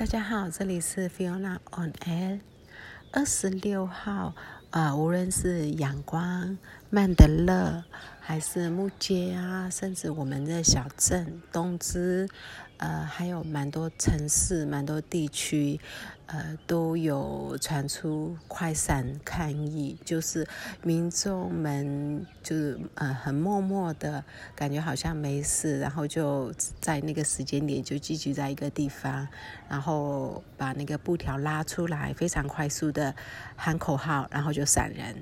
大家好，这里是 Fiona on Air。二十六号，呃，无论是阳光、曼德勒，还是木街啊，甚至我们的小镇东芝。呃，还有蛮多城市、蛮多地区，呃，都有传出快闪抗议，就是民众们就是呃很默默的感觉好像没事，然后就在那个时间点就聚集在一个地方，然后把那个布条拉出来，非常快速的喊口号，然后就闪人。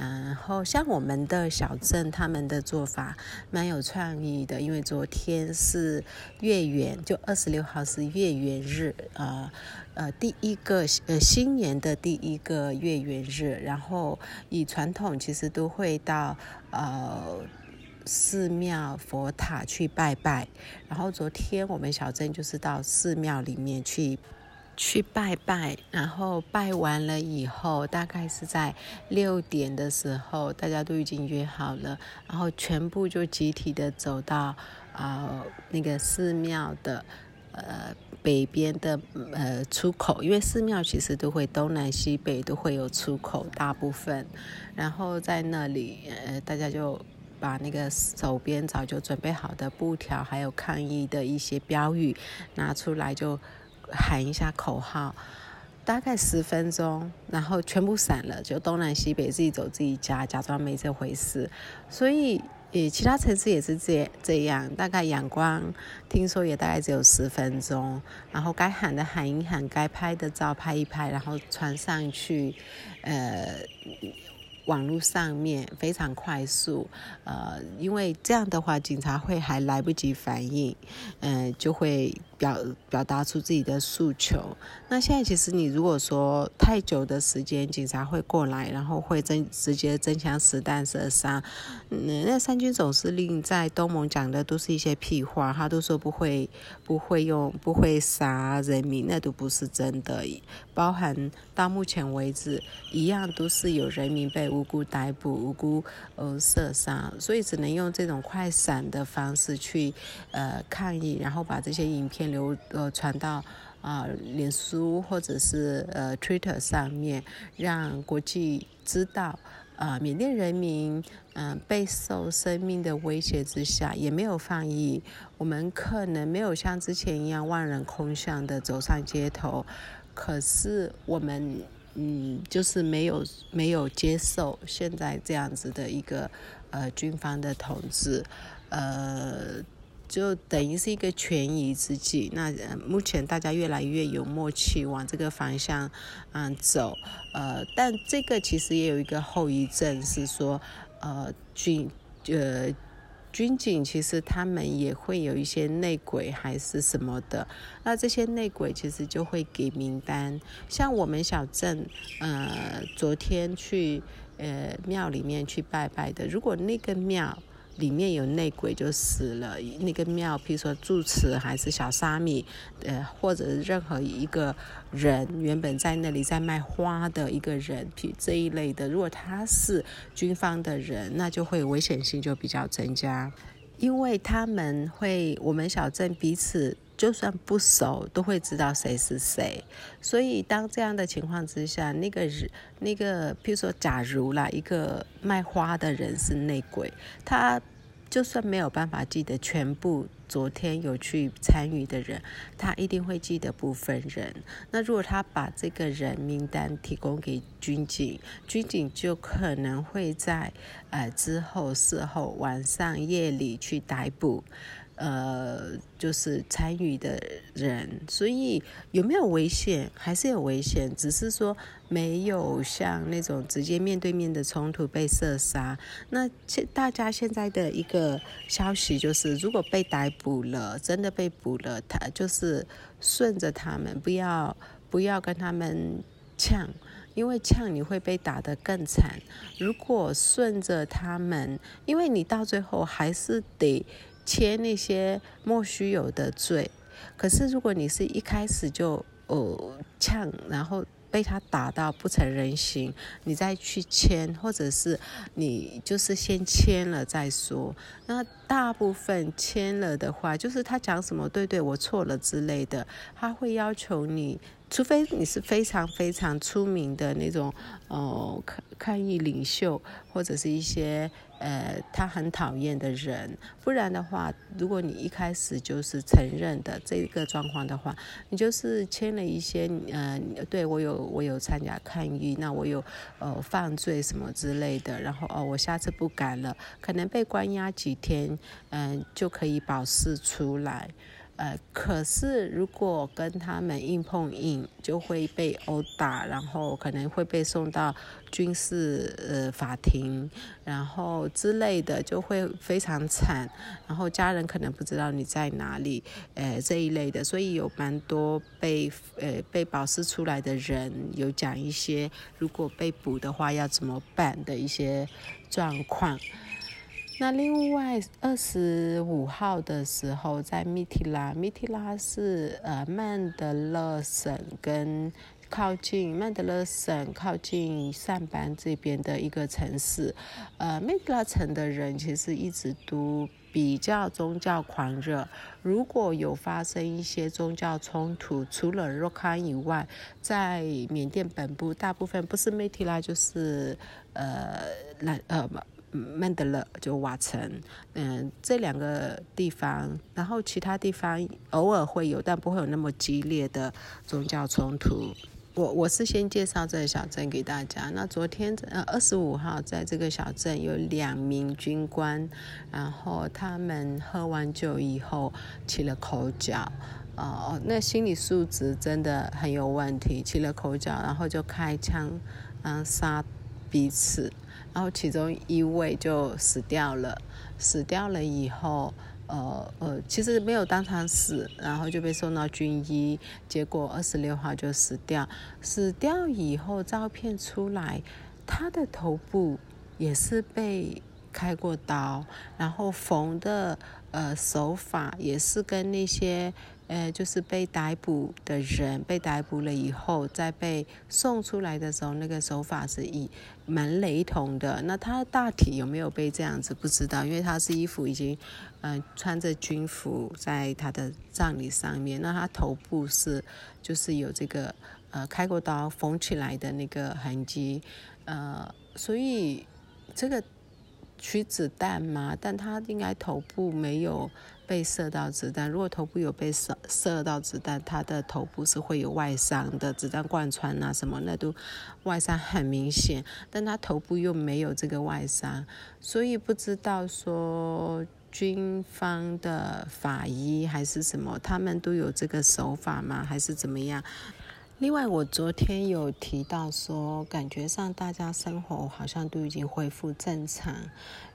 然后像我们的小镇，他们的做法蛮有创意的，因为昨天是月圆，就二十六号是月圆日，呃呃，第一个呃新年的第一个月圆日，然后以传统其实都会到呃寺庙佛塔去拜拜，然后昨天我们小镇就是到寺庙里面去。去拜拜，然后拜完了以后，大概是在六点的时候，大家都已经约好了，然后全部就集体的走到啊那个寺庙的呃北边的呃出口，因为寺庙其实都会东南西北都会有出口，大部分，然后在那里呃大家就把那个手边早就准备好的布条，还有抗议的一些标语拿出来就。喊一下口号，大概十分钟，然后全部散了，就东南西北自己走自己家，假装没这回事。所以，呃，其他城市也是这这样，大概阳光听说也大概只有十分钟，然后该喊的喊一喊，该拍的照拍一拍，然后传上去，呃。网络上面非常快速，呃，因为这样的话，警察会还来不及反应，嗯，就会表表达出自己的诉求。那现在其实你如果说太久的时间，警察会过来，然后会真直接真枪实弹射杀。嗯，那三军总司令在东盟讲的都是一些屁话，他都说不会不会用不会杀人民，那都不是真的。包含到目前为止，一样都是有人民被无辜逮捕、无辜呃射杀，所以只能用这种快闪的方式去呃抗议，然后把这些影片流呃传到啊脸书或者是呃 Twitter 上面，让国际知道。啊，缅甸人民，嗯，备受生命的威胁之下，也没有放逸。我们可能没有像之前一样万人空巷的走上街头，可是我们，嗯，就是没有没有接受现在这样子的一个呃军方的统治，呃。就等于是一个权宜之计。那目前大家越来越有默契，往这个方向嗯走。呃，但这个其实也有一个后遗症，是说呃军呃军警其实他们也会有一些内鬼还是什么的。那这些内鬼其实就会给名单。像我们小镇呃昨天去呃庙里面去拜拜的，如果那个庙。里面有内鬼就死了。那个庙，譬如说住持还是小沙弥，呃，或者任何一个人原本在那里在卖花的一个人，这一类的，如果他是军方的人，那就会危险性就比较增加，因为他们会我们小镇彼此。就算不熟，都会知道谁是谁。所以，当这样的情况之下，那个人，那个，譬如说，假如啦，一个卖花的人是内鬼，他就算没有办法记得全部昨天有去参与的人，他一定会记得部分人。那如果他把这个人名单提供给军警，军警就可能会在呃之后事后晚上夜里去逮捕。呃，就是参与的人，所以有没有危险？还是有危险，只是说没有像那种直接面对面的冲突被射杀。那现大家现在的一个消息就是，如果被逮捕了，真的被捕了，他就是顺着他们，不要不要跟他们呛，因为呛你会被打得更惨。如果顺着他们，因为你到最后还是得。签那些莫须有的罪，可是如果你是一开始就呃呛，然后被他打到不成人形，你再去签，或者是你就是先签了再说。那大部分签了的话，就是他讲什么对对，我错了之类的，他会要求你。除非你是非常非常出名的那种，呃，抗抗议领袖，或者是一些呃他很讨厌的人，不然的话，如果你一开始就是承认的这个状况的话，你就是签了一些，呃，对我有我有参加抗议，那我有呃犯罪什么之类的，然后哦，我下次不敢了，可能被关押几天，嗯，就可以保释出来。呃，可是如果跟他们硬碰硬，就会被殴打，然后可能会被送到军事呃法庭，然后之类的，就会非常惨。然后家人可能不知道你在哪里，呃这一类的，所以有蛮多被呃被保释出来的人有讲一些，如果被捕的话要怎么办的一些状况。那另外二十五号的时候，在米提拉，米提拉是呃曼德勒省跟靠近曼德勒省靠近上班这边的一个城市。呃，米提拉城的人其实一直都比较宗教狂热。如果有发生一些宗教冲突，除了若康以外，在缅甸本部大部分不是米提拉就是呃兰呃。曼德勒就瓦城，嗯，这两个地方，然后其他地方偶尔会有，但不会有那么激烈的宗教冲突。我我是先介绍这个小镇给大家。那昨天呃二十五号在这个小镇有两名军官，然后他们喝完酒以后起了口角，哦，那心理素质真的很有问题，起了口角，然后就开枪，嗯，杀彼此。然后其中一位就死掉了，死掉了以后，呃呃，其实没有当场死，然后就被送到军医，结果二十六号就死掉。死掉以后，照片出来，他的头部也是被开过刀，然后缝的呃手法也是跟那些。呃，就是被逮捕的人被逮捕了以后，再被送出来的时候，那个手法是以蛮雷同的。那他大体有没有被这样子不知道，因为他是衣服已经，嗯，穿着军服在他的葬礼上面。那他头部是就是有这个呃开过刀缝起来的那个痕迹，呃，所以这个取子弹嘛，但他应该头部没有。被射到子弹，如果头部有被射射到子弹，他的头部是会有外伤的，子弹贯穿啊什么那都外伤很明显，但他头部又没有这个外伤，所以不知道说军方的法医还是什么，他们都有这个手法吗？还是怎么样？另外，我昨天有提到说，感觉上大家生活好像都已经恢复正常，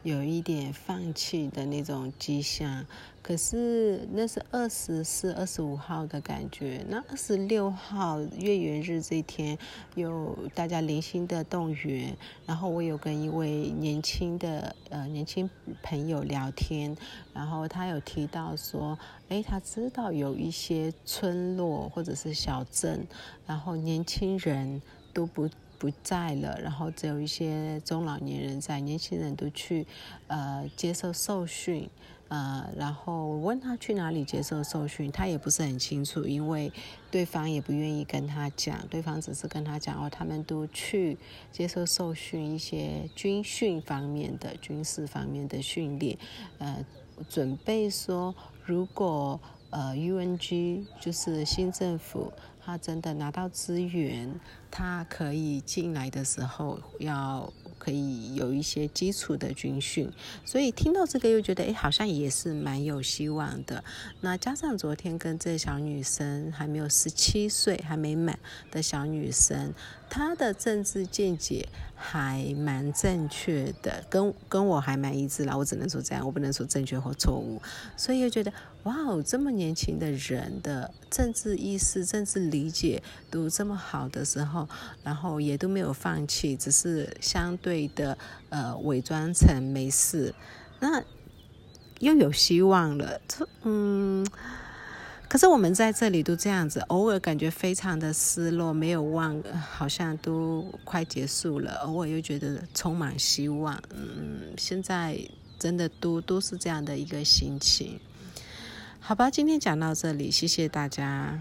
有一点放弃的那种迹象。可是那是二十四、二十五号的感觉。那二十六号月圆日这一天，有大家零星的动员。然后我有跟一位年轻的呃年轻朋友聊天，然后他有提到说，哎，他知道有一些村落或者是小镇，然后年轻人都不不在了，然后只有一些中老年人在，年轻人都去呃接受受训。呃，然后我问他去哪里接受受训，他也不是很清楚，因为对方也不愿意跟他讲，对方只是跟他讲哦，他们都去接受受训，一些军训方面的、军事方面的训练，呃，准备说如果呃 UNG 就是新政府。他真的拿到资源，他可以进来的时候要可以有一些基础的军训，所以听到这个又觉得诶，好像也是蛮有希望的。那加上昨天跟这小女生还没有十七岁还没满的小女生。他的政治见解还蛮正确的，跟跟我还蛮一致啦。我只能说这样，我不能说正确或错误。所以又觉得，哇哦，这么年轻的人的政治意识、政治理解都这么好的时候，然后也都没有放弃，只是相对的呃伪装成没事，那又有希望了。这嗯。可是我们在这里都这样子，偶尔感觉非常的失落，没有望，好像都快结束了，偶尔又觉得充满希望。嗯，现在真的都都是这样的一个心情。好吧，今天讲到这里，谢谢大家。